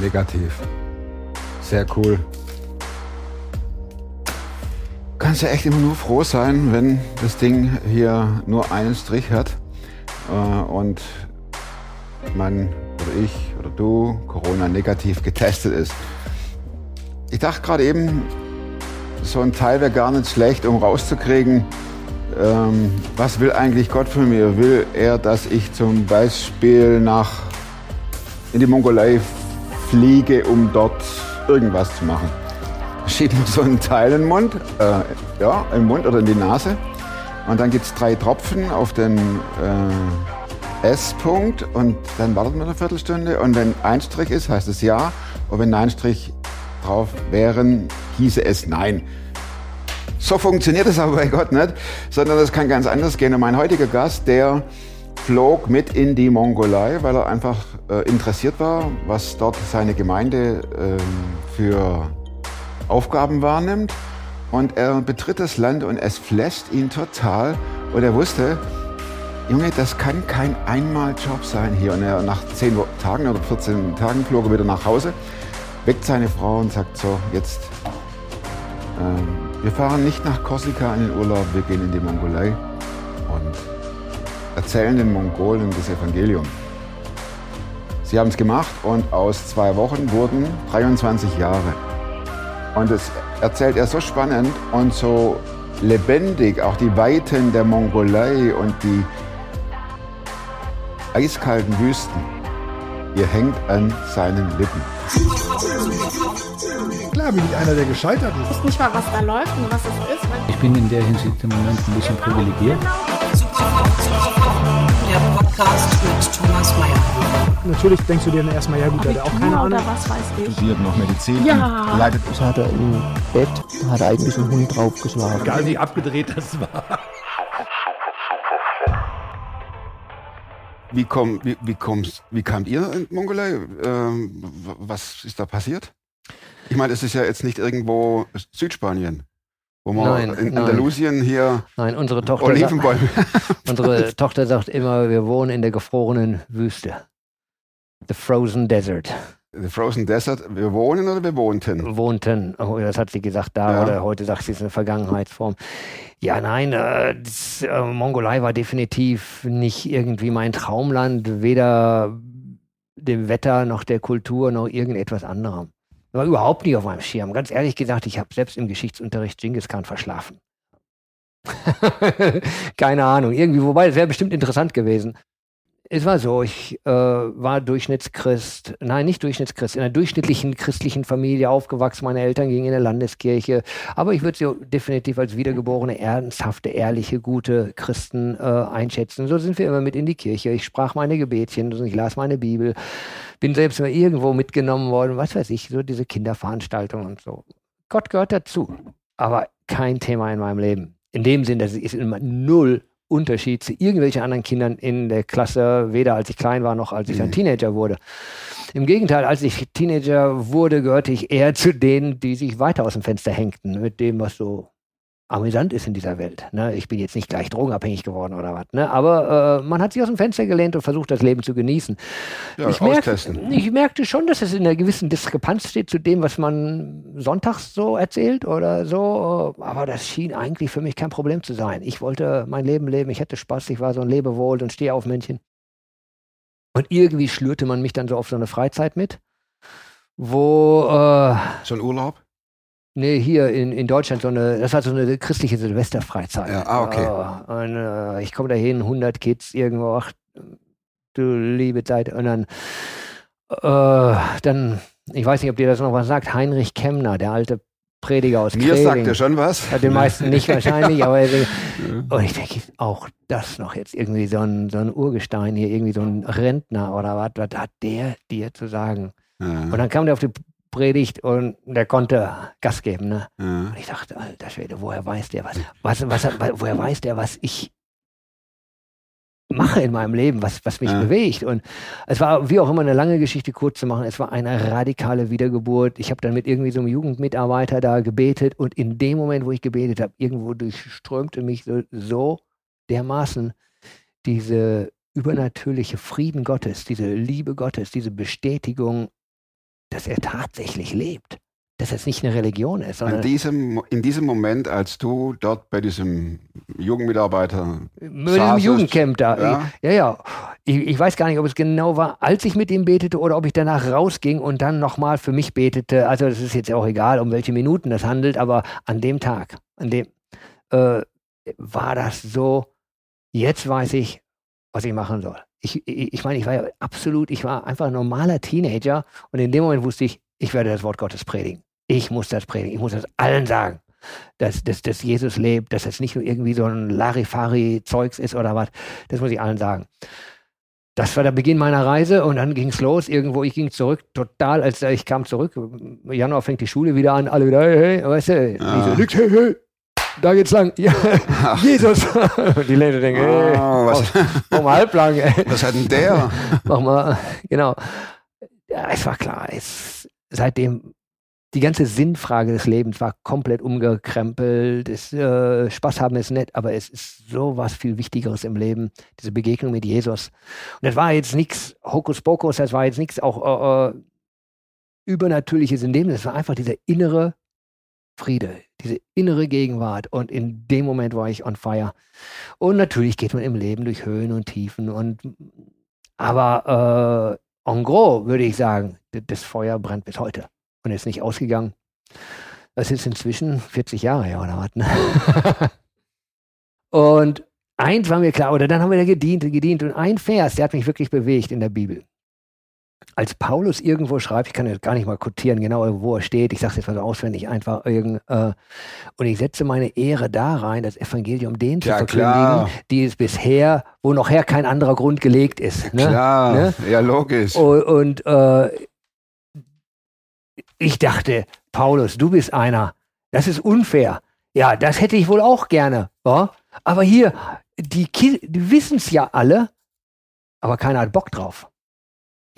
Negativ. Sehr cool. Kannst ja echt immer nur froh sein, wenn das Ding hier nur einen Strich hat äh, und man oder ich oder du Corona negativ getestet ist. Ich dachte gerade eben, so ein Teil wäre gar nicht schlecht, um rauszukriegen, ähm, was will eigentlich Gott von mir? Will er, dass ich zum Beispiel nach in die Mongolei fliege, um dort irgendwas zu machen? Schiebt man so einen Teil den Mund, äh, ja, im Mund oder in die Nase. Und dann gibt es drei Tropfen auf den äh, S-Punkt und dann wartet man eine Viertelstunde. Und wenn ein Strich ist, heißt es ja. Und wenn ein Strich drauf wären, hieße es nein. So funktioniert es aber bei Gott nicht, sondern das kann ganz anders gehen. Und mein heutiger Gast, der flog mit in die Mongolei, weil er einfach äh, interessiert war, was dort seine Gemeinde äh, für Aufgaben wahrnimmt. Und er betritt das Land und es flasht ihn total. Und er wusste, Junge, das kann kein Einmaljob sein hier. Und er nach 10 Tagen oder 14 Tagen flog er wieder nach Hause, weckt seine Frau und sagt so, jetzt, äh, wir fahren nicht nach Korsika in den Urlaub, wir gehen in die Mongolei und erzählen den Mongolen das Evangelium. Sie haben es gemacht und aus zwei Wochen wurden 23 Jahre. Und das erzählt er so spannend und so lebendig, auch die Weiten der Mongolei und die eiskalten Wüsten. Ihr hängt an seinen Lippen. Klar bin ich einer, der gescheitert ist. Ich weiß nicht mal, was da läuft und was es ist. Ich bin in der Hinsicht im Moment ein bisschen privilegiert. Der Podcast mit Thomas Mayer. Natürlich denkst du dir dann erstmal, ja gut, der hat auch keine Ahnung. oder was weiß ich. studiert noch Medizin, Ja. leidet Das hat er im Bett, hat er eigentlich einen Hund draufgeschlagen. Egal wie abgedreht das war. Wie, komm, wie, wie, kommst, wie kamt ihr in Mongolei? Ähm, was ist da passiert? Ich meine, es ist ja jetzt nicht irgendwo Südspanien, wo man Nein, in nein. Andalusien hier Nein, unsere Tochter, sagt, Olivenbäume. unsere Tochter sagt immer, wir wohnen in der gefrorenen Wüste. The Frozen Desert. The Frozen Desert. Wir wohnen oder wir wohnten? Wohnten. Oh, das hat sie gesagt da Ja. oder heute sagt sie es in der Vergangenheitsform. Ja, nein, äh, das, äh, Mongolei war definitiv nicht irgendwie mein Traumland, weder dem Wetter noch der Kultur noch irgendetwas anderem. War überhaupt nicht auf meinem Schirm. Ganz ehrlich gesagt, ich habe selbst im Geschichtsunterricht Genghis Khan verschlafen. Keine Ahnung, irgendwie, wobei, es wäre bestimmt interessant gewesen. Es war so, ich äh, war Durchschnittschrist, nein, nicht Durchschnittschrist, in einer durchschnittlichen christlichen Familie aufgewachsen. Meine Eltern gingen in der Landeskirche, aber ich würde sie definitiv als wiedergeborene, ernsthafte, ehrliche, gute Christen äh, einschätzen. So sind wir immer mit in die Kirche. Ich sprach meine Gebetchen, ich las meine Bibel, bin selbst mal irgendwo mitgenommen worden, was weiß ich, so diese Kinderveranstaltungen und so. Gott gehört dazu, aber kein Thema in meinem Leben. In dem Sinn, dass es ist immer null Unterschied zu irgendwelchen anderen Kindern in der Klasse, weder als ich klein war noch als ich ein Teenager wurde. Im Gegenteil, als ich Teenager wurde, gehörte ich eher zu denen, die sich weiter aus dem Fenster hängten mit dem, was so amüsant ist in dieser Welt. Ne? Ich bin jetzt nicht gleich drogenabhängig geworden oder was, ne? aber äh, man hat sich aus dem Fenster gelehnt und versucht, das Leben zu genießen. Ja, ich, merk, ich merkte schon, dass es in einer gewissen Diskrepanz steht zu dem, was man sonntags so erzählt oder so. Aber das schien eigentlich für mich kein Problem zu sein. Ich wollte mein Leben leben, ich hatte Spaß, ich war so ein Lebewohl und stehe auf Männchen. Und irgendwie schlürte man mich dann so auf so eine Freizeit mit, wo äh, So ein Urlaub? Nee, hier in, in Deutschland so eine, das war so eine christliche Silvesterfreizeit. Ja, ah, okay. Äh, und, äh, ich komme da hin, 100 Kids irgendwo, ach du liebe Zeit. Und dann, äh, dann, ich weiß nicht, ob dir das noch was sagt, Heinrich Kemner, der alte Prediger aus Mir sagt Kreling. er schon was. Hat den meisten nicht wahrscheinlich, aber er- und ich denke, auch das noch jetzt irgendwie so ein, so ein Urgestein hier, irgendwie so ein Rentner oder was, was hat der dir zu sagen? Und Ja, dann kam der auf die Predigt und der konnte Gas geben, ne? ja. Und ich dachte, alter Schwede, woher weiß der was? was, was hat- woher weiß der, was ich mache in meinem Leben, was, was mich Ja. bewegt? Und es war, wie auch immer, eine lange Geschichte kurz zu machen. Es war eine radikale Wiedergeburt. Ich habe dann mit irgendwie so einem Jugendmitarbeiter da gebetet und in dem Moment, wo ich gebetet habe, irgendwo durchströmte mich so, so dermaßen diese übernatürliche Frieden Gottes, diese Liebe Gottes, diese Bestätigung dass er tatsächlich lebt. Dass es nicht eine Religion ist, sondern diesem, in diesem Moment, als du dort bei diesem Jugendmitarbeiter mit dem Jugendcamp da. ja? Ja, ja. Ich, ich weiß gar nicht, ob es genau war, als ich mit ihm betete oder ob ich danach rausging und dann nochmal für mich betete. Also das ist jetzt auch egal, um welche Minuten das handelt, aber an dem Tag, an dem äh, war das so, jetzt weiß ich, was ich machen soll. Ich, ich, ich meine, ich war ja absolut, ich war einfach ein normaler Teenager und in dem Moment wusste ich, ich werde das Wort Gottes predigen. Ich muss das predigen, ich muss das allen sagen dass, dass, dass Jesus lebt, dass es nicht nur irgendwie so ein Larifari-Zeugs ist oder was. Das muss ich allen sagen. Das war der Beginn meiner Reise und dann ging es los. Irgendwo, ich ging zurück, total, als ich kam zurück. Januar fängt die Schule wieder an, alle wieder, hey, hey, weißt du, ich so, nix, hey, hey, da geht's lang. Ja, Jesus. die Leute denken, Ah, was, mach mal halblang, ey. was hat denn der? Mach mal, genau. Ja, es war klar, es, seitdem die ganze Sinnfrage des Lebens war komplett umgekrempelt. Es, äh, Spaß haben ist nett, aber es ist so was viel Wichtigeres im Leben, diese Begegnung mit Jesus. Und das war jetzt nichts Hokuspokus, das war jetzt nichts auch äh, äh, Übernatürliches in dem, das war einfach dieser innere Friede, diese innere Gegenwart. Und in dem Moment war ich on fire. Und natürlich geht man im Leben durch Höhen und Tiefen. Und, aber äh, en gros würde ich sagen, das Feuer brennt bis heute und ist nicht ausgegangen. Das ist inzwischen 40 Jahre her oder was. Ne? und eins war mir klar, oder dann haben wir da gedient und gedient. Und ein Vers, der hat mich wirklich bewegt in der Bibel. Als Paulus irgendwo schreibt, ich kann jetzt gar nicht mal kotieren, genau wo er steht, ich sage es jetzt mal so auswendig, einfach irgend, äh, und ich setze meine Ehre da rein, das Evangelium denen zu Ja, verkündigen, klar. die es bisher, wo noch her kein anderer Grund gelegt ist. Ne? Klar, Ne? ja logisch. Und, und äh, ich dachte, Paulus, du bist einer. Das ist unfair. Ja, das hätte ich wohl auch gerne. Ja? Aber hier, die, Ki- die wissen es ja alle, aber keiner hat Bock drauf.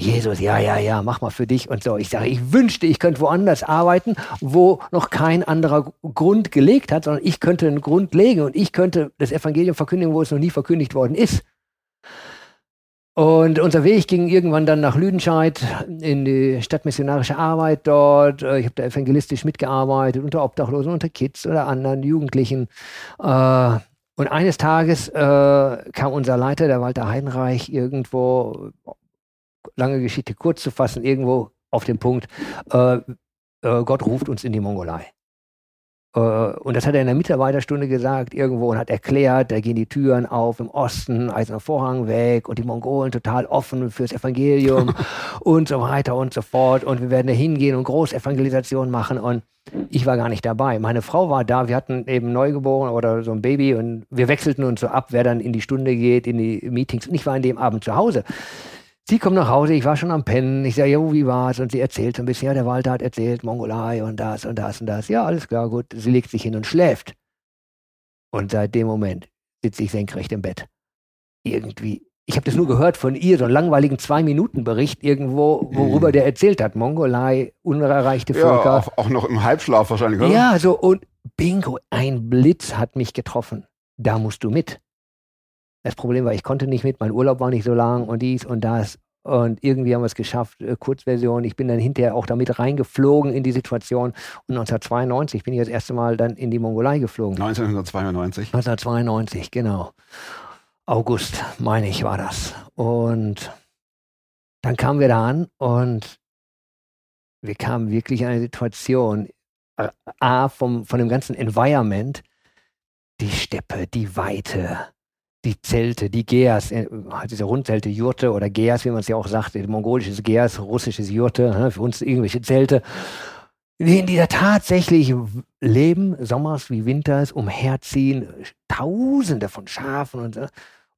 Jesus, ja, ja, ja, mach mal für dich und so. Ich sage, ich wünschte, ich könnte woanders arbeiten, wo noch kein anderer Grund gelegt hat, sondern ich könnte einen Grund legen und ich könnte das Evangelium verkündigen, wo es noch nie verkündigt worden ist. Und unser Weg ging irgendwann dann nach Lüdenscheid in die stadtmissionarische Arbeit dort. Äh, Ich habe da evangelistisch mitgearbeitet, unter Obdachlosen, unter Kids oder anderen Jugendlichen. Äh, Und eines Tages äh, kam unser Leiter, der Walter Heinreich, irgendwo, lange Geschichte kurz zu fassen, irgendwo auf den Punkt, äh, äh, Gott ruft uns in die Mongolei. Äh, und das hat er in der Mitarbeiterstunde gesagt, irgendwo, und hat erklärt, da gehen die Türen auf im Osten, eiserner Vorhang weg und die Mongolen total offen fürs Evangelium und so weiter und so fort. Und wir werden da hingehen und Großevangelisation machen. Und ich war gar nicht dabei. Meine Frau war da, wir hatten eben Neugeboren oder so ein Baby und wir wechselten uns so ab, wer dann in die Stunde geht, in die Meetings. Und ich war an dem Abend zu Hause. Sie kommt nach Hause, ich war schon am Pennen. Ich sage, jo, wie war's? Und sie erzählt so ein bisschen, ja, der Walter hat erzählt, Mongolei und das und das und das. Ja, alles klar, gut. Sie legt sich hin und schläft. Und seit dem Moment sitze ich senkrecht im Bett. Irgendwie, ich habe das nur gehört von ihr, so einen langweiligen Zwei-Minuten-Bericht irgendwo, worüber Mhm. der erzählt hat. Mongolei, unerreichte Ja, Völker. auch, auch noch im Halbschlaf wahrscheinlich, oder? Ja, so und bingo, ein Blitz hat mich getroffen. Da musst du mit. Das Problem war, ich konnte nicht mit, mein Urlaub war nicht so lang und dies und das. Und irgendwie haben wir es geschafft, äh, Kurzversion. Ich bin dann hinterher auch damit reingeflogen in die Situation. Und 1992 bin ich das erste Mal dann in die Mongolei geflogen. 1992. 1992, genau. August, meine ich, war das. Und dann kamen wir da an und wir kamen wirklich in eine Situation, äh, A, vom, von dem ganzen Environment, die Steppe, die Weite, die Zelte, die Geas, äh, diese Rundzelte, Jurte oder Geas, wie man es ja auch sagt, mongolisches Geas, russisches Jurte, ne, für uns irgendwelche Zelte, in dieser tatsächlich leben, sommers wie winters, umherziehen, tausende von Schafen und, so. und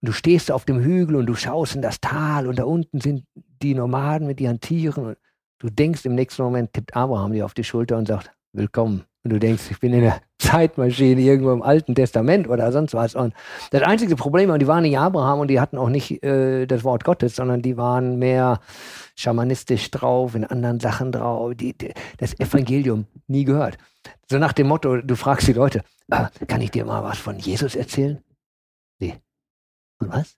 du stehst auf dem Hügel und du schaust in das Tal und da unten sind die Nomaden mit ihren Tieren und du denkst im nächsten Moment tippt Abraham dir auf die Schulter und sagt, willkommen. Und du denkst, ich bin in der Zeitmaschine irgendwo im Alten Testament oder sonst was. Und das einzige Problem, und die waren nicht Abraham und die hatten auch nicht äh, das Wort Gottes, sondern die waren mehr schamanistisch drauf, in anderen Sachen drauf, die, die, das Evangelium nie gehört. So nach dem Motto, du fragst die Leute, äh, kann ich dir mal was von Jesus erzählen? Nee. Von was?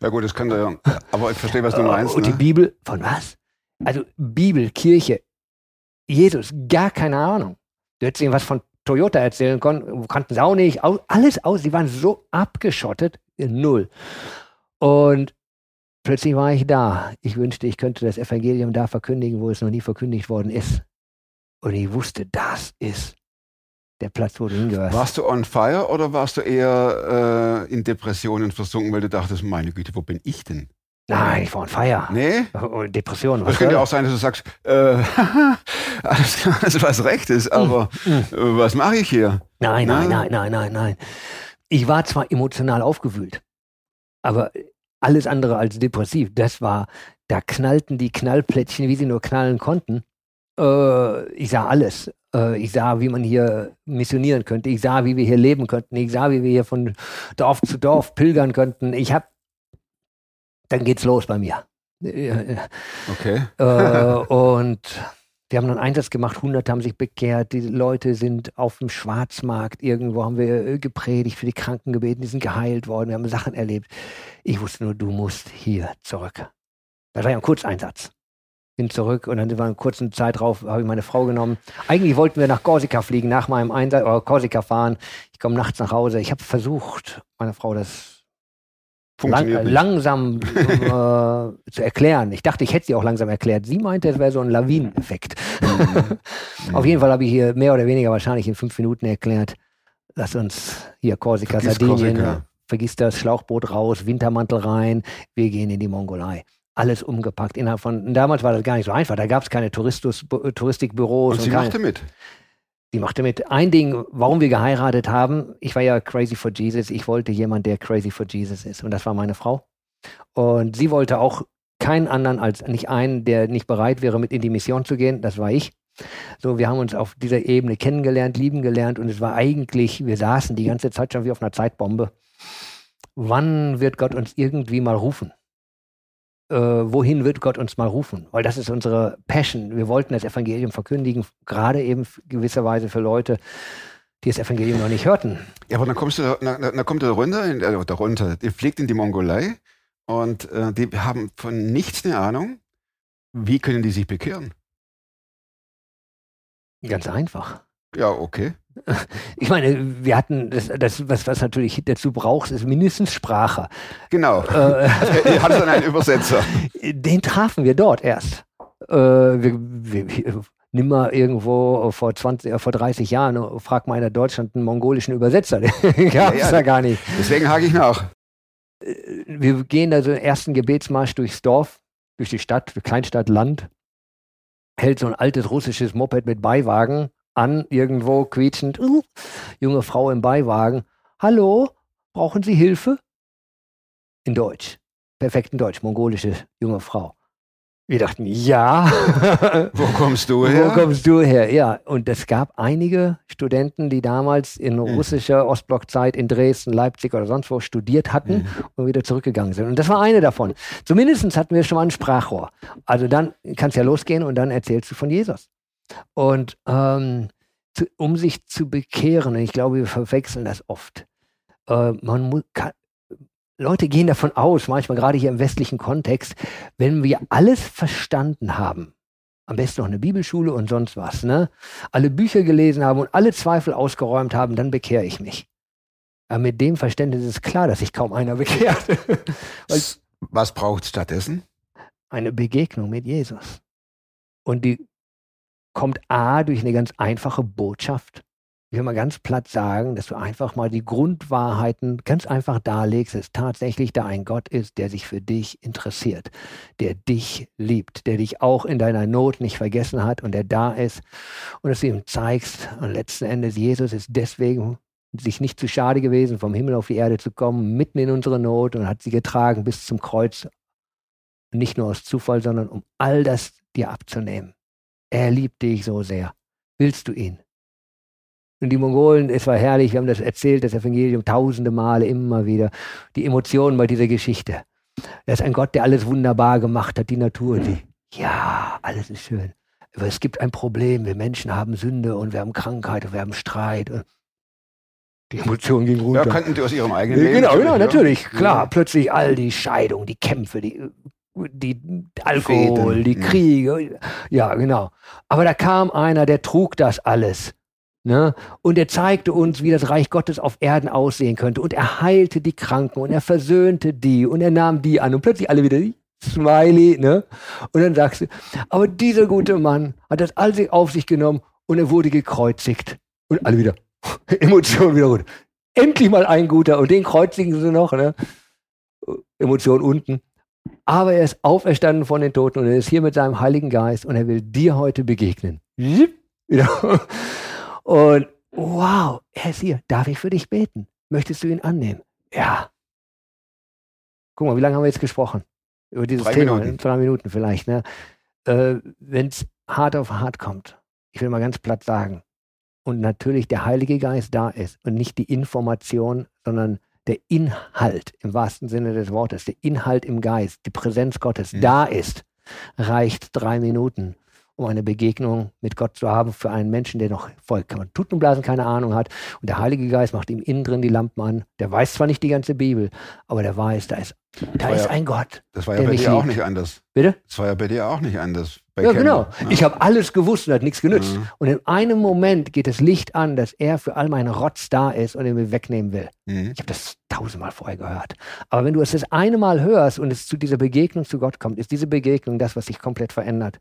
Ja gut, das könnte ja. Aber ich verstehe, was du meinst. Und die Ne? Bibel, von was? Also Bibel, Kirche, Jesus, gar keine Ahnung. Du hättest ihnen was von Toyota erzählen können, kannten sie auch nicht, alles aus. Sie waren so abgeschottet, null. Und plötzlich war ich da. Ich wünschte, ich könnte das Evangelium da verkündigen, wo es noch nie verkündigt worden ist. Und ich wusste, das ist der Platz, wo du hingehörst. Warst du on fire oder warst du eher äh, in Depressionen versunken, weil du dachtest, meine Güte, wo bin ich denn? Nein, ich war on fire. Nee? Oh, Depression. Es könnte soll? auch sein, dass du sagst, äh, alles klar, ist was recht ist, aber äh, was mache ich hier? Nein, nein, nein, nein, nein, nein. Ich war zwar emotional aufgewühlt, aber alles andere als depressiv. Das war, da knallten die Knallplättchen, wie sie nur knallen konnten. Äh, ich sah alles. Äh, ich sah, wie man hier missionieren könnte. Ich sah, wie wir hier leben könnten. Ich sah, wie wir hier von Dorf zu Dorf pilgern könnten. Ich hab, dann geht's los bei mir. Äh, Okay. äh, und wir haben einen Einsatz gemacht, 100 haben sich bekehrt, die Leute sind auf dem Schwarzmarkt, irgendwo haben wir äh, gepredigt, für die Kranken gebeten, die sind geheilt worden, wir haben Sachen erlebt. Ich wusste nur, du musst hier zurück. Das war ja ein Kurzeinsatz. Bin zurück und dann sind wir einen kurzen Zeit drauf, habe ich meine Frau genommen. Eigentlich wollten wir nach Korsika fliegen, nach meinem Einsatz, oder Korsika fahren. Ich komme nachts nach Hause. Ich habe versucht, meiner Frau das lang, äh, langsam äh, zu erklären. Ich dachte, ich hätte sie auch langsam erklärt. Sie meinte, es wäre so ein Lawineneffekt. Mhm. Auf jeden Fall habe ich hier mehr oder weniger wahrscheinlich in fünf Minuten erklärt, lass uns hier Korsika, Vergiss Sardinien, Korsika. äh, vergiss das Schlauchboot raus, Wintermantel rein, wir gehen in die Mongolei. Alles umgepackt innerhalb von, und damals war das gar nicht so einfach, da gab es keine Touristus, Bu- Touristikbüros. Und sie keine, machte mit. Die machte mit. Ein Ding, warum wir geheiratet haben, ich war ja crazy for Jesus, ich wollte jemand, der crazy for Jesus ist. Und das war meine Frau. Und sie wollte auch keinen anderen als nicht einen, der nicht bereit wäre, mit in die Mission zu gehen. Das war ich. So, wir haben uns auf dieser Ebene kennengelernt, lieben gelernt und es war eigentlich, wir saßen die ganze Zeit schon wie auf einer Zeitbombe. Wann wird Gott uns irgendwie mal rufen? Äh, wohin wird Gott uns mal rufen? Weil das ist unsere Passion. Wir wollten das Evangelium verkündigen, gerade eben gewisserweise für Leute, die das Evangelium noch nicht hörten. Ja, aber dann kommst du, da- na, na, dann kommt er runter, in, äh, da runter, die fliegt in die Mongolei und äh, die haben von nichts eine Ahnung. Wie können die sich bekehren? Ganz einfach. Ja, okay. Ich meine, wir hatten das, das was, was natürlich dazu brauchst, ist mindestens Sprache. Genau. Äh, Ihr hattet dann einen Übersetzer. den trafen wir dort erst. Äh, wir, wir, wir, nimm mal irgendwo vor 20, äh, vor 30 Jahren, äh, frag mal in Deutschland einen mongolischen Übersetzer. Den gab es ja. da gar nicht. Deswegen hake ich nach. Wir gehen da so einen ersten Gebetsmarsch durchs Dorf, durch die Stadt, Kleinstadt, Land. Hält so ein altes russisches Moped mit Beiwagen an, irgendwo quietschend. Uh, junge Frau im Beiwagen. Hallo, brauchen Sie Hilfe? In Deutsch. Perfekten Deutsch, mongolische junge Frau. Wir dachten, ja. Wo kommst du Wo her? kommst du her? Ja, und es gab einige Studenten, die damals in Hm. russischer Ostblockzeit in Dresden, Leipzig oder sonst wo studiert hatten Hm. und wieder zurückgegangen sind. Und das war eine davon. Zumindest hatten wir schon mal ein Sprachrohr. Also dann kann es ja losgehen und dann erzählst du von Jesus. Und ähm, zu, um sich zu bekehren, und ich glaube, wir verwechseln das oft. Äh, man muss, kann, Leute gehen davon aus, manchmal gerade hier im westlichen Kontext, wenn wir alles verstanden haben, am besten noch eine Bibelschule und sonst was, ne? Alle Bücher gelesen haben und alle Zweifel ausgeräumt haben, dann bekehre ich mich. Aber mit dem Verständnis ist klar, dass sich kaum einer bekehrt. Was braucht stattdessen? eine Begegnung mit Jesus. Und die kommt A durch eine ganz einfache Botschaft. Ich will mal ganz platt sagen, dass du einfach mal die Grundwahrheiten ganz einfach darlegst, dass tatsächlich da ein Gott ist, der sich für dich interessiert, der dich liebt, der dich auch in deiner Not nicht vergessen hat und der da ist und dass du ihm zeigst und letzten Endes Jesus ist deswegen sich nicht zu schade gewesen, vom Himmel auf die Erde zu kommen, mitten in unsere Not und hat sie getragen bis zum Kreuz nicht nur aus Zufall, sondern um all das dir abzunehmen. Er liebt dich so sehr. Willst du ihn? Und die Mongolen, es war herrlich, wir haben das erzählt, das Evangelium tausende Male, immer wieder. Die Emotionen bei dieser Geschichte. Er ist ein Gott, der alles wunderbar gemacht hat, die Natur. Die, ja, alles ist schön. Aber es gibt ein Problem. Wir Menschen haben Sünde und wir haben Krankheit und wir haben Streit. Und die Emotionen gingen runter. Ja, kannten die aus ihrem eigenen Ja, Leben? Genau, genau, natürlich. Klar, Ja. plötzlich all die Scheidungen, die Kämpfe, die äh, die Alkohol, Fehden, die. Kriege. Ja, genau. Aber da kam einer, der trug das alles. Ne? Und er zeigte uns, wie das Reich Gottes auf Erden aussehen könnte. Und er heilte die Kranken und er versöhnte die und er nahm die an. Und plötzlich alle wieder Smiley. Ne? Und dann sagst du, aber dieser gute Mann hat das alles auf sich genommen und er wurde gekreuzigt. Und alle wieder Emotionen wieder runter. Endlich mal ein guter und den kreuzigen sie noch. Ne? Emotion unten. Aber er ist auferstanden von den Toten und er ist hier mit seinem Heiligen Geist und er will dir heute begegnen. Und wow, er ist hier. Darf ich für dich beten? Möchtest du ihn annehmen? Ja. Guck mal, wie lange haben wir jetzt gesprochen? Über dieses Drei Thema. Minuten. Drei Minuten vielleicht. Ne? Äh, Wenn es hart auf hart kommt, ich will mal ganz platt sagen, und natürlich der Heilige Geist da ist und nicht die Information, sondern der Inhalt im wahrsten Sinne des Wortes, der Inhalt im Geist, die Präsenz Gottes Mhm. da ist, reicht drei Minuten, um eine Begegnung mit Gott zu haben für einen Menschen, der noch vollkommen Tutenblasen keine Ahnung hat. Und der Heilige Geist macht ihm innen drin die Lampen an. Der weiß zwar nicht die ganze Bibel, aber der weiß, da ist, da ist ja- ein Gott. Das war ja bei dir auch nicht anders. Bitte? Das war ja bei dir auch nicht anders. Ja, Campbell, genau. ne? Ich habe alles gewusst und hat nichts genützt. Mhm. Und in einem Moment geht das Licht an, dass er für all meinen Rotz da ist und er mir wegnehmen will. Mhm. Ich habe das tausendmal vorher gehört. Aber wenn du es das eine Mal hörst und es zu dieser Begegnung zu Gott kommt, ist diese Begegnung das, was sich komplett verändert.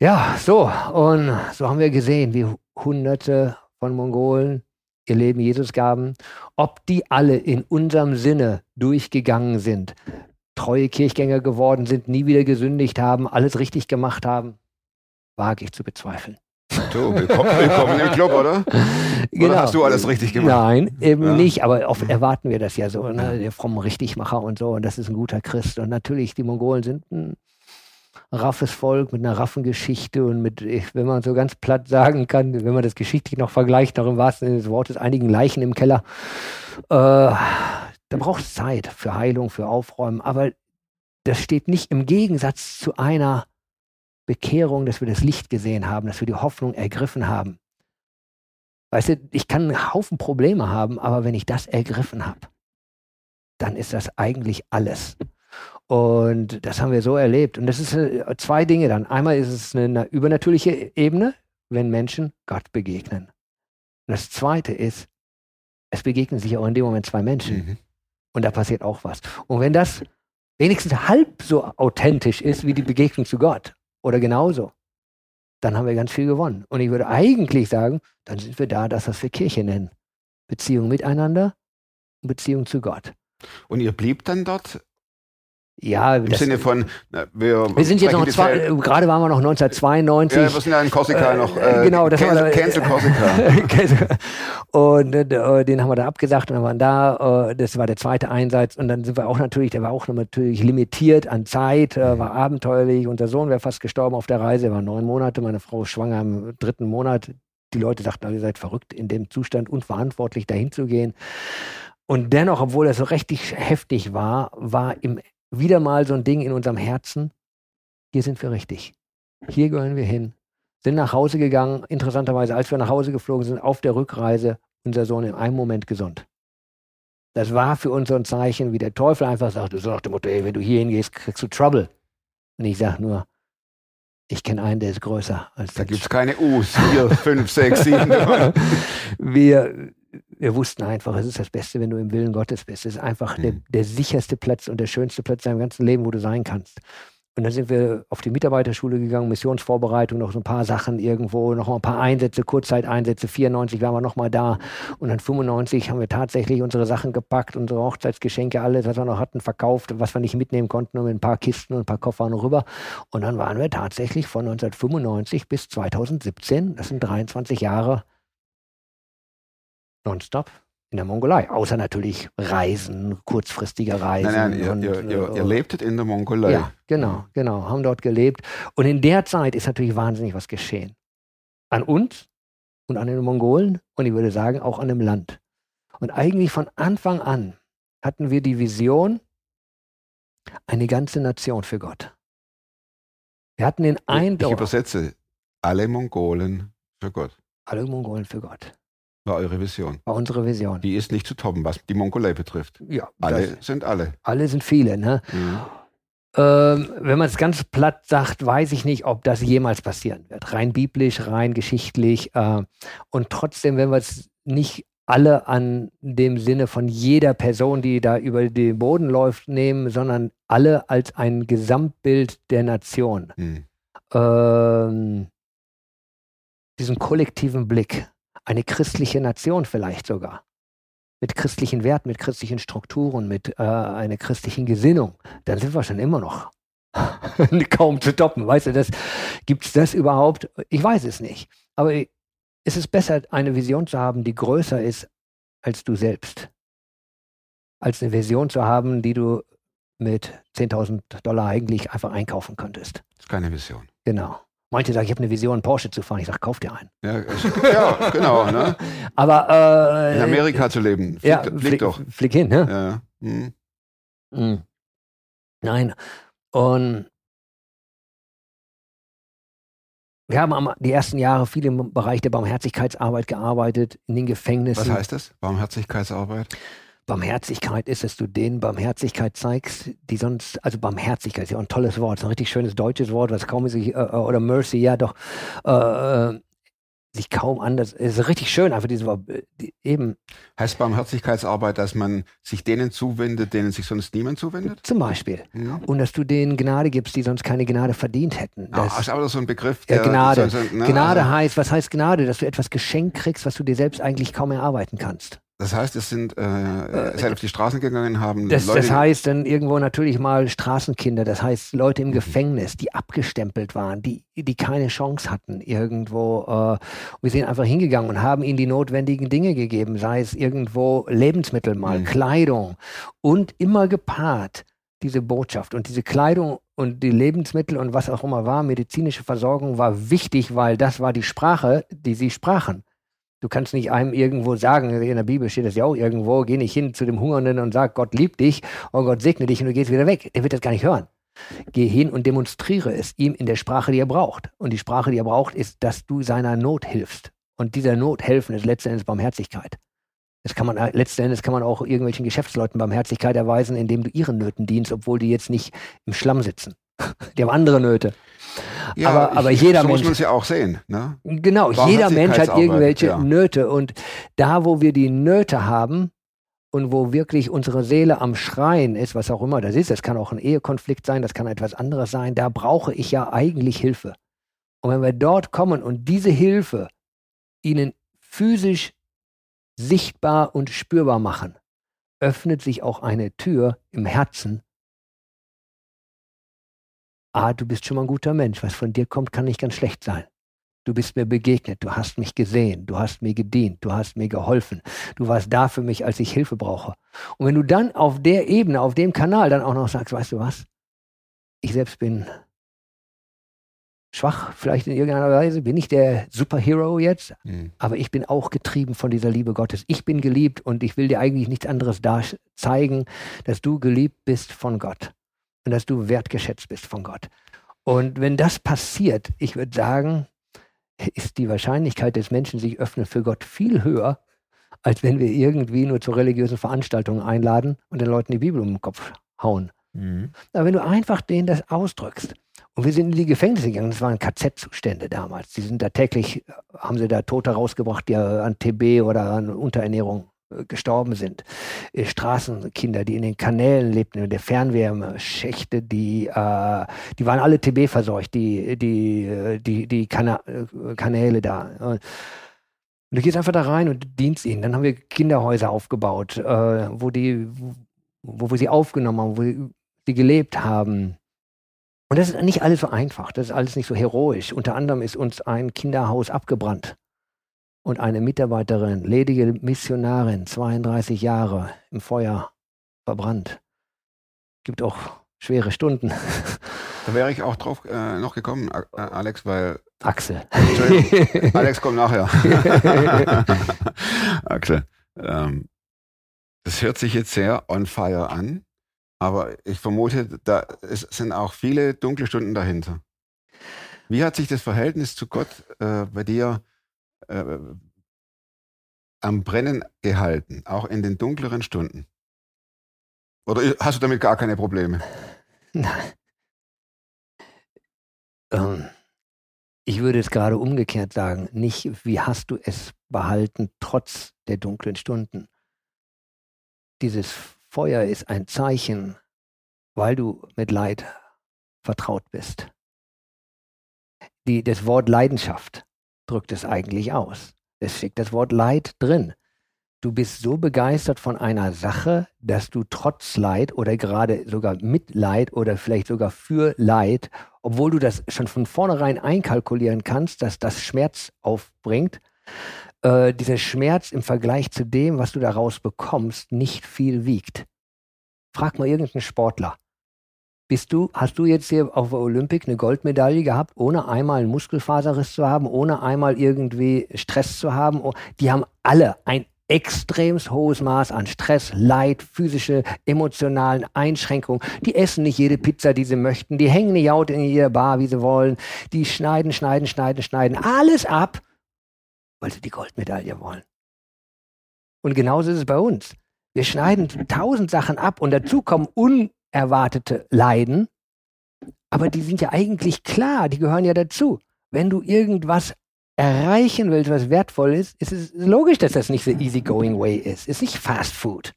Ja, so. Und so haben wir gesehen, wie Hunderte von Mongolen ihr Leben Jesus gaben. Ob die alle in unserem Sinne durchgegangen sind, treue Kirchgänger geworden sind, nie wieder gesündigt haben, alles richtig gemacht haben, wage ich zu bezweifeln. So, willkommen, willkommen im Club, oder? Oder hast du alles richtig gemacht? Nein, eben Ja. nicht, aber oft erwarten wir das ja so, ne? der fromme Richtigmacher und so, und das ist ein guter Christ. Und natürlich, die Mongolen sind ein raffes Volk mit einer raffen Geschichte und mit, wenn man so ganz platt sagen kann, wenn man das geschichtlich noch vergleicht, noch im wahrsten Sinne des Wortes, einigen Leichen im Keller, äh, da braucht es Zeit für Heilung, für Aufräumen, aber das steht nicht im Gegensatz zu einer Bekehrung, dass wir das Licht gesehen haben, dass wir die Hoffnung ergriffen haben. Weißt du, ich kann einen Haufen Probleme haben, aber wenn ich das ergriffen habe, dann ist das eigentlich alles. Und das haben wir so erlebt. Und das ist äh, zwei Dinge dann. Einmal ist es eine, übernatürliche Ebene, wenn Menschen Gott begegnen. Und das zweite ist, es begegnen sich auch in dem Moment zwei Menschen. Mhm. Und da passiert auch was. Und wenn das wenigstens halb so authentisch ist wie die Begegnung zu Gott oder genauso, dann haben wir ganz viel gewonnen. Und ich würde eigentlich sagen, dann sind wir da, das, was wir Kirche nennen. Beziehung miteinander und Beziehung zu Gott. Und ihr blieb dann dort? Ja, Im Sinne von, na, wir, wir sind jetzt noch, zwei, äh, gerade waren wir noch 1992. Ja, wir sind ja in Korsika Äh, noch. Äh, genau, das haben wir cancel, da- cancel Korsika. und äh, den haben wir dann abgesagt und dann waren da, äh, das war der zweite Einsatz und dann sind wir auch natürlich, der war auch noch natürlich limitiert an Zeit, äh, war abenteuerlich, unser Sohn wäre fast gestorben auf der Reise, er war neun Monate, meine Frau schwanger im dritten Monat. Die Leute sagten, ihr seid verrückt, in dem Zustand unverantwortlich dahin zu gehen. Und dennoch, obwohl das so richtig heftig war, war im, wieder mal so ein Ding in unserem Herzen, hier sind wir richtig. Hier gehören wir hin sind nach Hause gegangen. Interessanterweise, als wir nach Hause geflogen sind, auf der Rückreise, unser Sohn in einem Moment gesund. Das war für uns so ein Zeichen, wie der Teufel einfach sagte, so nach dem Motto, ey, wenn du hier hingehst, kriegst du Trouble. Und ich sage nur, ich kenne einen, der ist größer als Da gibt es keine U's. Vier, fünf, sechs, sieben. wir, wir wussten einfach, es ist das Beste, wenn du im Willen Gottes bist. Es ist einfach der, Mhm. der sicherste Platz und der schönste Platz in deinem ganzen Leben, wo du sein kannst. Und dann sind wir auf die Mitarbeiterschule gegangen, Missionsvorbereitung, noch so ein paar Sachen irgendwo, noch mal ein paar Einsätze, Kurzzeiteinsätze. 94 waren wir noch mal da. Und dann 95 haben wir tatsächlich unsere Sachen gepackt, unsere Hochzeitsgeschenke, alles, was wir noch hatten, verkauft, was wir nicht mitnehmen konnten, und mit ein paar Kisten und ein paar Koffern rüber. Und dann waren wir tatsächlich von 1995 bis 2017, das sind 23 Jahre, nonstop in der Mongolei. Außer natürlich Reisen, kurzfristige Reisen. Nein, nein, ihr, und, ihr, ihr, äh, ihr lebtet in der Mongolei. ja, genau, genau. Haben dort gelebt. Und in der Zeit ist natürlich wahnsinnig was geschehen. An uns und an den Mongolen und ich würde sagen auch an dem Land. Und eigentlich von Anfang an hatten wir die Vision, eine ganze Nation für Gott. Wir hatten den Ich Eindruck, übersetze alle Mongolen für Gott. alle Mongolen für Gott. War eure Vision. War unsere Vision. Die ist nicht zu toppen, was die Mongolei betrifft. Ja, Alle sind alle. alle sind viele, ne? Mhm. Ähm, wenn man es ganz platt sagt, weiß ich nicht, ob das jemals passieren wird. Rein biblisch, rein geschichtlich. Äh, und trotzdem, wenn wir es nicht alle an dem Sinne von jeder Person, die da über den Boden läuft, nehmen, sondern alle als ein Gesamtbild der Nation. Hm. Ähm, diesen kollektiven Blick. Eine christliche Nation vielleicht sogar. Mit christlichen Werten, mit christlichen Strukturen, mit äh, einer christlichen Gesinnung. Dann sind wir schon immer noch kaum zu toppen. Weißt du, das, gibt es das überhaupt? Ich weiß es nicht. Aber es ist besser, eine Vision zu haben, die größer ist als du selbst. Als eine Vision zu haben, die du mit 10.000 Dollar eigentlich einfach einkaufen könntest. Das ist keine Vision. Genau. Manche sagen, ich habe eine Vision, Porsche zu fahren. Ich sage, kauf dir einen. Ja, ja genau. Ne? Aber äh, in Amerika zu leben, flieg, ja, flieg, flieg doch. Flieg hin, ne? Ja. Hm. Mhm. Nein. Und wir haben am, die ersten Jahre viel im Bereich der Barmherzigkeitsarbeit gearbeitet, in den Gefängnissen. Was heißt das? Barmherzigkeitsarbeit? Barmherzigkeit ist, dass du denen Barmherzigkeit zeigst, die sonst, also Barmherzigkeit ist ja auch ein tolles Wort, ist ein richtig schönes deutsches Wort, was kaum sich, äh, oder Mercy, ja doch, äh, sich kaum anders, ist richtig schön, einfach dieses Wort, äh, die, eben. Heißt Barmherzigkeitsarbeit, dass man sich denen zuwendet, denen sich sonst niemand zuwendet? Zum Beispiel. Ja. Und dass du denen Gnade gibst, die sonst keine Gnade verdient hätten. Ah, Das, ist aber so ein Begriff, Ja, der Gnade. so- so- ne, Gnade also, heißt, was heißt Gnade? Dass du etwas geschenkt kriegst, was du dir selbst eigentlich kaum erarbeiten kannst. Das heißt, es sind äh, seid auf die Straßen gegangen, haben Das, Leute. das heißt dann irgendwo natürlich mal Straßenkinder, das heißt Leute Mhm. im Gefängnis, die abgestempelt waren, die, die keine Chance hatten irgendwo. Äh, wir sind einfach hingegangen und haben ihnen die notwendigen Dinge gegeben, sei es irgendwo Lebensmittel mal, Mhm. Kleidung und immer gepaart diese Botschaft. Und diese Kleidung und die Lebensmittel und was auch immer war, medizinische Versorgung war wichtig, weil das war die Sprache, die sie sprachen. Du kannst nicht einem irgendwo sagen, in der Bibel steht das ja auch irgendwo, geh nicht hin zu dem Hungernden und sag, Gott liebt dich und Gott segne dich und du gehst wieder weg. Der wird das gar nicht hören. Geh hin und demonstriere es ihm in der Sprache, die er braucht. Und die Sprache, die er braucht, ist, dass du seiner Not hilfst. Und dieser Not helfen ist letzten Endes Barmherzigkeit. Das kann man, äh, letzten Endes kann man auch irgendwelchen Geschäftsleuten Barmherzigkeit erweisen, indem du ihren Nöten dienst, obwohl die jetzt nicht im Schlamm sitzen. Die haben andere Nöte. ja, aber- aber jeder so muss Mensch- man es ja auch sehen. Ne? Genau, jeder Mensch hat irgendwelche ja. Nöte. Und da, wo wir die Nöte haben und wo wirklich unsere Seele am Schreien ist, was auch immer das ist, das kann auch ein Ehekonflikt sein, das kann etwas anderes sein, da brauche ich ja eigentlich Hilfe. Und wenn wir dort kommen und diese Hilfe ihnen physisch sichtbar und spürbar machen, öffnet sich auch eine Tür im Herzen. Ah, du bist schon mal ein guter Mensch. Was von dir kommt, kann nicht ganz schlecht sein. Du bist mir begegnet, du hast mich gesehen, du hast mir gedient, du hast mir geholfen, du warst da für mich, als ich Hilfe brauche. Und wenn du dann auf der Ebene, auf dem Kanal dann auch noch sagst, weißt du was, ich selbst bin schwach, vielleicht in irgendeiner Weise, bin ich der Superhero jetzt, Hm. aber ich bin auch getrieben von dieser Liebe Gottes. Ich bin geliebt und ich will dir eigentlich nichts anderes da zeigen, dass du geliebt bist von Gott und dass du wertgeschätzt bist von Gott. Und wenn das passiert, ich würde sagen, ist die Wahrscheinlichkeit des Menschen sich öffnen für Gott viel höher, als wenn wir irgendwie nur zu religiösen Veranstaltungen einladen und den Leuten die Bibel um den Kopf hauen. Mhm. Aber wenn du einfach denen das ausdrückst, und wir sind in die Gefängnisse gegangen, das waren KZ-Zustände damals. Die sind da täglich, äh, haben sie da Tote rausgebracht, die äh, an TB oder an Unterernährung äh, gestorben sind. Äh, Straßenkinder, die in den Kanälen lebten, in der Fernwärme, Schächte, die, äh, die waren alle TB verseucht, die, die, die, die Kana äh, Kanäle da. Und du gehst einfach da rein und dienst ihnen. Dann haben wir Kinderhäuser aufgebaut, äh, wo die, wo, wir sie aufgenommen haben, wo sie gelebt haben. Und das ist nicht alles so einfach, das ist alles nicht so heroisch. Unter anderem ist uns ein Kinderhaus abgebrannt und eine Mitarbeiterin, ledige Missionarin, 32 Jahre im Feuer verbrannt. Gibt auch schwere Stunden. Da wäre ich auch drauf äh, noch gekommen, äh, Alex, weil Axel. Entschuldigung, Alex kommt nachher. Axel, ähm, das hört sich jetzt sehr on fire an, aber ich vermute, da es sind auch viele dunkle Stunden dahinter. Wie hat sich das Verhältnis zu Gott äh, bei dir äh, am Brennen gehalten, auch in den dunkleren Stunden? Oder hast du damit gar keine Probleme? ähm, ich würde es gerade umgekehrt sagen, nicht wie hast du es behalten trotz der dunklen Stunden. Dieses Feuer ist ein Zeichen, weil du mit Leid vertraut bist. Die, das Wort Leidenschaft drückt es eigentlich aus. Es steckt das Wort Leid drin. Du bist so begeistert von einer Sache, dass du trotz Leid oder gerade sogar mit Leid oder vielleicht sogar für Leid, obwohl du das schon von vornherein einkalkulieren kannst, dass das Schmerz aufbringt, äh, dieser Schmerz im Vergleich zu dem, was du daraus bekommst, nicht viel wiegt. Frag mal irgendeinen Sportler. Bist du, hast du jetzt hier auf der Olympik eine Goldmedaille gehabt, ohne einmal einen Muskelfaserriss zu haben, ohne einmal irgendwie Stress zu haben? Oh, die haben alle ein extrem hohes Maß an Stress, Leid, physische, emotionalen Einschränkungen. Die essen nicht jede Pizza, die sie möchten. Die hängen nicht out in jeder Bar, wie sie wollen. Die schneiden, schneiden, schneiden, schneiden alles ab, weil sie die Goldmedaille wollen. Und genauso ist es bei uns. Wir schneiden tausend Sachen ab und dazu kommen unerwartete Leiden. Aber die sind ja eigentlich klar, die gehören ja dazu. Wenn du irgendwas erreichen willst, was wertvoll ist, ist es logisch, dass das nicht the easygoing way ist. Ist nicht Fast Food.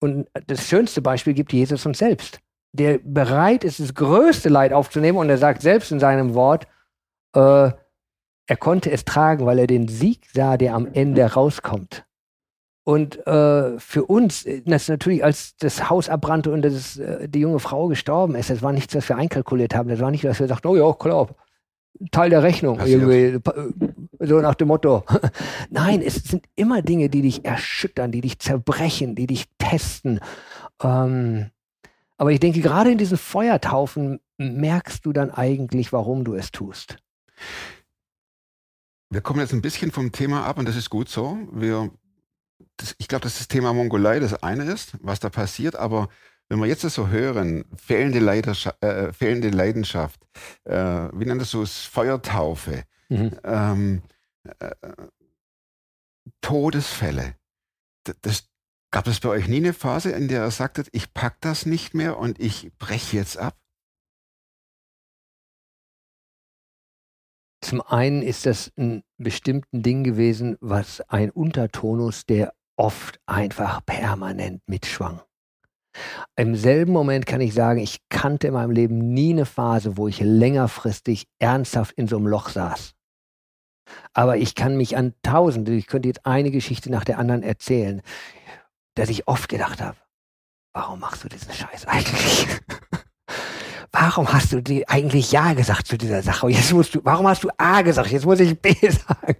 Und das schönste Beispiel gibt Jesus uns selbst, der bereit ist, das größte Leid aufzunehmen. Und er sagt selbst in seinem Wort, äh, er konnte es tragen, weil er den Sieg sah, der am Ende rauskommt. Und äh, für uns, das natürlich, als das Haus abbrannte und das, äh, die junge Frau gestorben ist, das war nichts, was wir einkalkuliert haben. Das war nicht, dass wir sagten, oh ja, klar, Teil der Rechnung. Irgendwie, so nach dem Motto. Nein, es sind immer Dinge, die dich erschüttern, die dich zerbrechen, die dich testen. Ähm, aber ich denke, gerade in diesen Feuertaufen merkst du dann eigentlich, warum du es tust. Wir kommen jetzt ein bisschen vom Thema ab und das ist gut so. Wir, das, ich glaube, dass das Thema Mongolei das eine ist, was da passiert, aber wenn wir jetzt das so hören, fehlende, Leidenschaft, äh, fehlende Leidenschaft, äh, wie nennt das so, Feuertaufe, mhm. ähm, äh, Todesfälle. Das, gab es bei euch nie eine Phase, in der ihr sagtet, ich pack das nicht mehr und ich breche jetzt ab? Zum einen ist das ein bestimmten Ding gewesen, was ein Untertonus, der oft einfach permanent mitschwang. Im selben Moment kann ich sagen, ich kannte in meinem Leben nie eine Phase, wo ich längerfristig ernsthaft in so einem Loch saß. Aber ich kann mich an Tausende, ich könnte jetzt eine Geschichte nach der anderen erzählen, dass ich oft gedacht habe, warum machst du diesen Scheiß eigentlich? warum hast du dir eigentlich Ja gesagt zu dieser Sache? jetzt musst du, warum hast du A gesagt? Jetzt muss ich B sagen.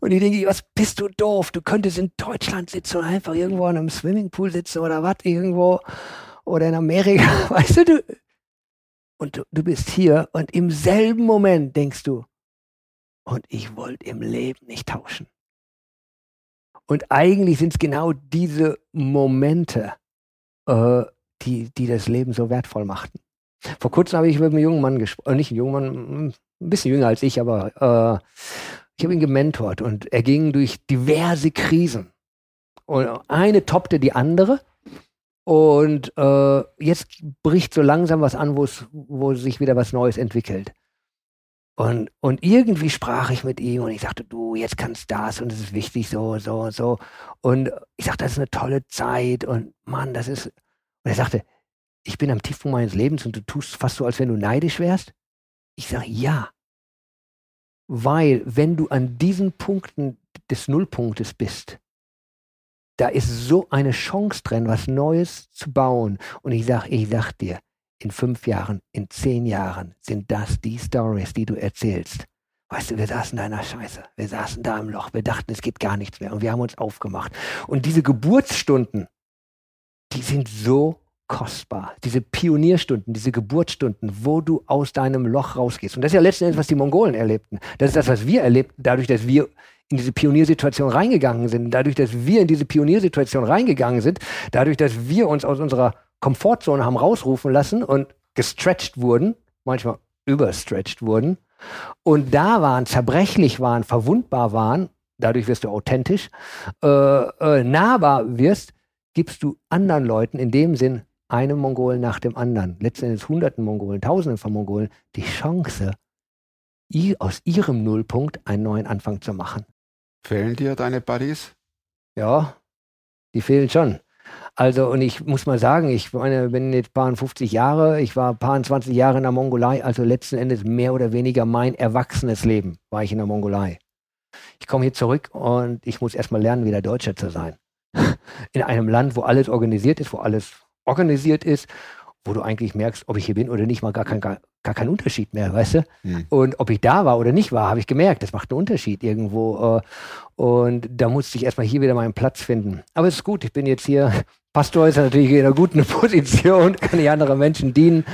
Und ich denke, was bist du doof? Du könntest in Deutschland sitzen und einfach irgendwo an einem Swimmingpool sitzen oder was irgendwo oder in Amerika, weißt du, du und du, du bist hier und im selben Moment denkst du, und ich wollte im Leben nicht tauschen. Und eigentlich sind es genau diese Momente, äh, die, die das Leben so wertvoll machten. Vor kurzem habe ich mit einem jungen Mann gesprochen, äh, nicht einen jungen Mann, ein bisschen jünger als ich, aber äh, ich habe ihn gementort und er ging durch diverse Krisen. Und eine toppte die andere. Und äh, jetzt bricht so langsam was an, wo sich wieder was Neues entwickelt. Und, und irgendwie sprach ich mit ihm und ich sagte, du, jetzt kannst das und es ist wichtig, so, so, so. Und ich sagte, das ist eine tolle Zeit und Mann, das ist. Und er sagte, ich bin am Tiefpunkt meines Lebens und du tust fast so, als wenn du neidisch wärst. Ich sage, ja. Weil, wenn du an diesen Punkten des Nullpunktes bist, da ist so eine Chance drin, was Neues zu bauen. Und ich sag, ich sag dir, in fünf Jahren, in zehn Jahren sind das die Stories, die du erzählst. Weißt du, wir saßen da in der Scheiße. Wir saßen da im Loch. Wir dachten, es geht gar nichts mehr. Und wir haben uns aufgemacht. Und diese Geburtsstunden, die sind so kostbar. Diese Pionierstunden, diese Geburtsstunden, wo du aus deinem Loch rausgehst. Und das ist ja letzten Endes, was die Mongolen erlebten. Das ist das, was wir erlebten, dadurch, dass wir in diese Pioniersituation reingegangen sind, dadurch, dass wir in diese Pioniersituation reingegangen sind, dadurch, dass wir uns aus unserer Komfortzone haben rausrufen lassen und gestretched wurden, manchmal überstretched wurden, und da waren, zerbrechlich waren, verwundbar waren, dadurch wirst du authentisch, äh, äh, nahbar wirst, gibst du anderen Leuten in dem Sinn einem Mongolen nach dem anderen, letztendlich Hunderten Mongolen, Tausenden von Mongolen, die Chance, aus ihrem Nullpunkt einen neuen Anfang zu machen. Fehlen dir deine Buddies? Ja, die fehlen schon. Also, und ich muss mal sagen, ich meine, bin jetzt paar 50 Jahre, ich war paar 20 Jahre in der Mongolei, also letzten Endes mehr oder weniger mein erwachsenes Leben war ich in der Mongolei. Ich komme hier zurück und ich muss erstmal lernen, wieder Deutscher zu sein. In einem Land, wo alles organisiert ist, wo alles organisiert ist, wo du eigentlich merkst, ob ich hier bin oder nicht, mal gar kein, gar, gar kein Unterschied mehr, weißt du? Hm. Und ob ich da war oder nicht war, habe ich gemerkt, das macht einen Unterschied irgendwo. Äh, und da musste ich erstmal hier wieder meinen Platz finden. Aber es ist gut, ich bin jetzt hier. Pastor ist natürlich in einer guten Position, kann ich anderen Menschen dienen.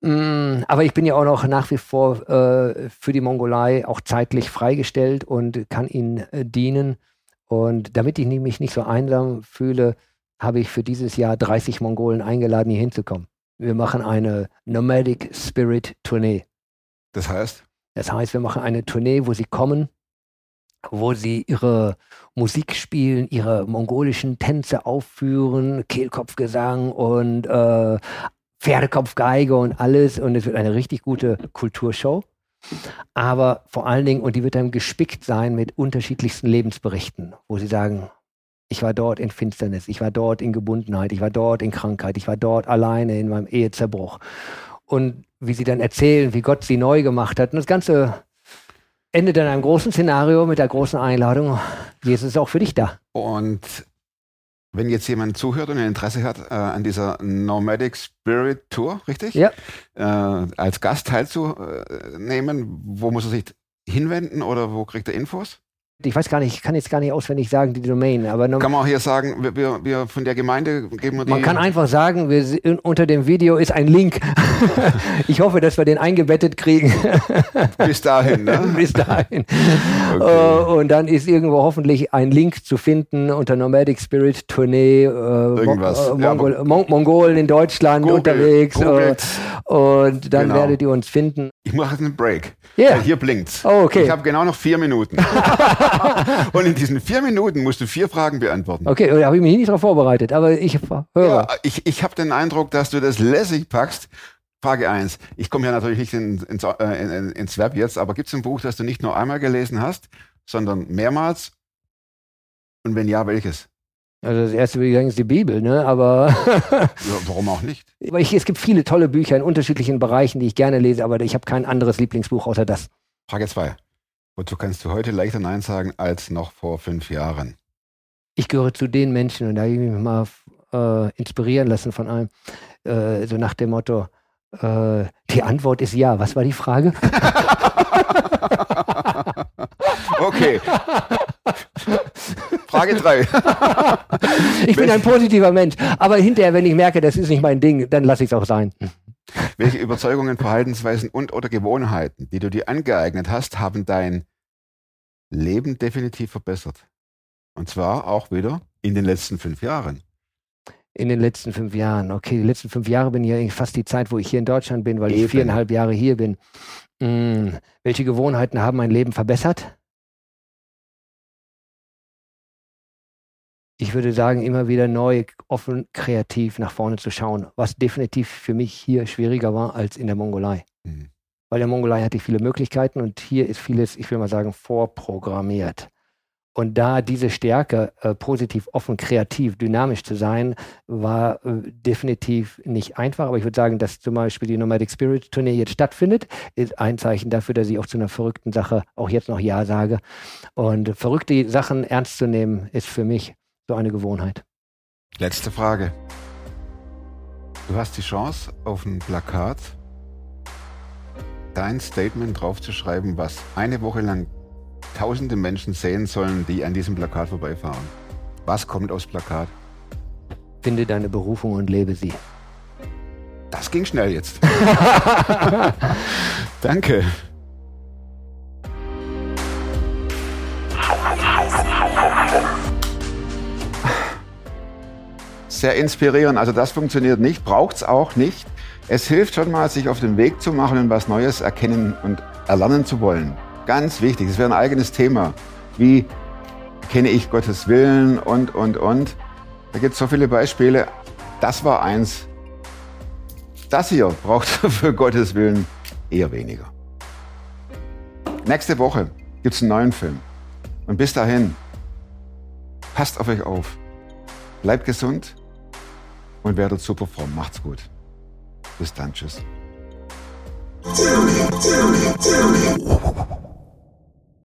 Mm, Aber ich bin ja auch noch nach wie vor äh, für die Mongolei auch zeitlich freigestellt und kann ihnen äh, dienen. Und damit ich mich nicht so einsam fühle, habe ich für dieses Jahr 30 Mongolen eingeladen, hier hinzukommen. Wir machen eine Nomadic Spirit Tournee. Das heißt, Das heißt, wir machen eine Tournee, wo sie kommen, wo sie ihre Musik spielen, ihre mongolischen Tänze aufführen, Kehlkopfgesang und äh, Pferdekopfgeige und alles. Und es wird eine richtig gute Kulturshow. Aber vor allen Dingen, und die wird dann gespickt sein mit unterschiedlichsten Lebensberichten, wo sie sagen, ich war dort in Finsternis, ich war dort in Gebundenheit, ich war dort in Krankheit, ich war dort alleine in meinem Ehezerbruch. Und wie sie dann erzählen, wie Gott sie neu gemacht hat. Und das Ganze endet in einem großen Szenario mit der großen Einladung, Jesus ist auch für dich da. und wenn jetzt jemand zuhört und ein Interesse hat äh, an dieser Nomadic Spirit Tour, richtig? Ja. Äh, als Gast teilzunehmen, wo muss er sich hinwenden oder wo kriegt er Infos? Ich weiß gar nicht, ich kann jetzt gar nicht auswendig sagen, die Domain, aber Kann man auch hier sagen, wir, wir, wir von der Gemeinde geben wir die. man kann einfach sagen, wir, unter dem Video ist ein Link. ich hoffe, dass wir den eingebettet kriegen. bis dahin, ne? Bis dahin. Okay. Äh, und dann ist irgendwo hoffentlich ein Link zu finden unter Nomadic Spirit Tournee, äh, Irgendwas. äh, Ja, Mongol, Mon Mongolen in Deutschland Google- unterwegs. Äh, googelt. und dann Genau. werdet ihr uns finden. Ich mache jetzt einen Break. Ja. Weil Hier blinkt's. Oh, okay. Ich habe genau noch vier Minuten. und in diesen vier Minuten musst du vier Fragen beantworten. Okay, da habe ich mich nicht darauf vorbereitet, aber ich höre. Ja, ich ich habe den Eindruck, dass du das lässig packst. Frage eins. Ich komme ja natürlich nicht in, ins, äh, in, in, ins Web jetzt, aber gibt es ein Buch, das du nicht nur einmal gelesen hast, sondern mehrmals? Und wenn ja, welches? Also das erste würde ich sagen, ist die Bibel, ne? Aber Ja, warum auch nicht? aber ich, es gibt viele tolle Bücher in unterschiedlichen Bereichen, die ich gerne lese, aber ich habe kein anderes Lieblingsbuch außer das. Frage zwei. Wozu kannst du heute leichter Nein sagen als noch vor fünf Jahren? Ich gehöre zu den Menschen und da habe ich mich mal äh, inspirieren lassen von einem, äh, so nach dem Motto, äh, die Antwort ist ja. Was war die Frage? okay. Frage drei. Ich bin ein positiver Mensch, aber hinterher, wenn ich merke, das ist nicht mein Ding, dann lasse ich es auch sein. Welche Überzeugungen, Verhaltensweisen und oder Gewohnheiten, die du dir angeeignet hast, haben dein Leben definitiv verbessert? Und zwar auch wieder in den letzten fünf Jahren. In den letzten fünf Jahren. Okay, die letzten fünf Jahre bin ja eigentlich fast die Zeit, wo ich hier in Deutschland bin, weil Eben. ich viereinhalb Jahre hier bin. Hm, welche Gewohnheiten haben mein Leben verbessert? Ich würde sagen, immer wieder neu, offen, kreativ nach vorne zu schauen, was definitiv für mich hier schwieriger war als in der Mongolei. Mhm. Weil in der Mongolei hatte ich viele Möglichkeiten und hier ist vieles, ich will mal sagen, vorprogrammiert. Und da diese Stärke, äh, positiv, offen, kreativ, dynamisch zu sein, war äh, definitiv nicht einfach. Aber ich würde sagen, dass zum Beispiel die Nomadic Spirit Tournee jetzt stattfindet, ist ein Zeichen dafür, dass ich auch zu einer verrückten Sache auch jetzt noch Ja sage. Und verrückte Sachen ernst zu nehmen, ist für mich so eine Gewohnheit. Letzte Frage. Du hast die Chance, auf ein Plakat dein Statement draufzuschreiben, was eine Woche lang tausende Menschen sehen sollen, die an diesem Plakat vorbeifahren. Was kommt aufs Plakat? Finde deine Berufung und lebe sie. Das ging schnell jetzt. Danke. Sehr inspirierend. Also das funktioniert nicht, braucht es auch nicht. Es hilft schon mal, sich auf den Weg zu machen und was Neues erkennen und erlernen zu wollen. Ganz wichtig, es wäre ein eigenes Thema. Wie kenne ich Gottes Willen und, und, und. Da gibt es so viele Beispiele. das war eins. Das hier braucht für Gottes Willen eher weniger. Nächste Woche gibt es einen neuen Film. Und bis dahin, passt auf euch auf. Bleibt gesund und werdet super Form. Macht's gut. Bis dann. Tschüss.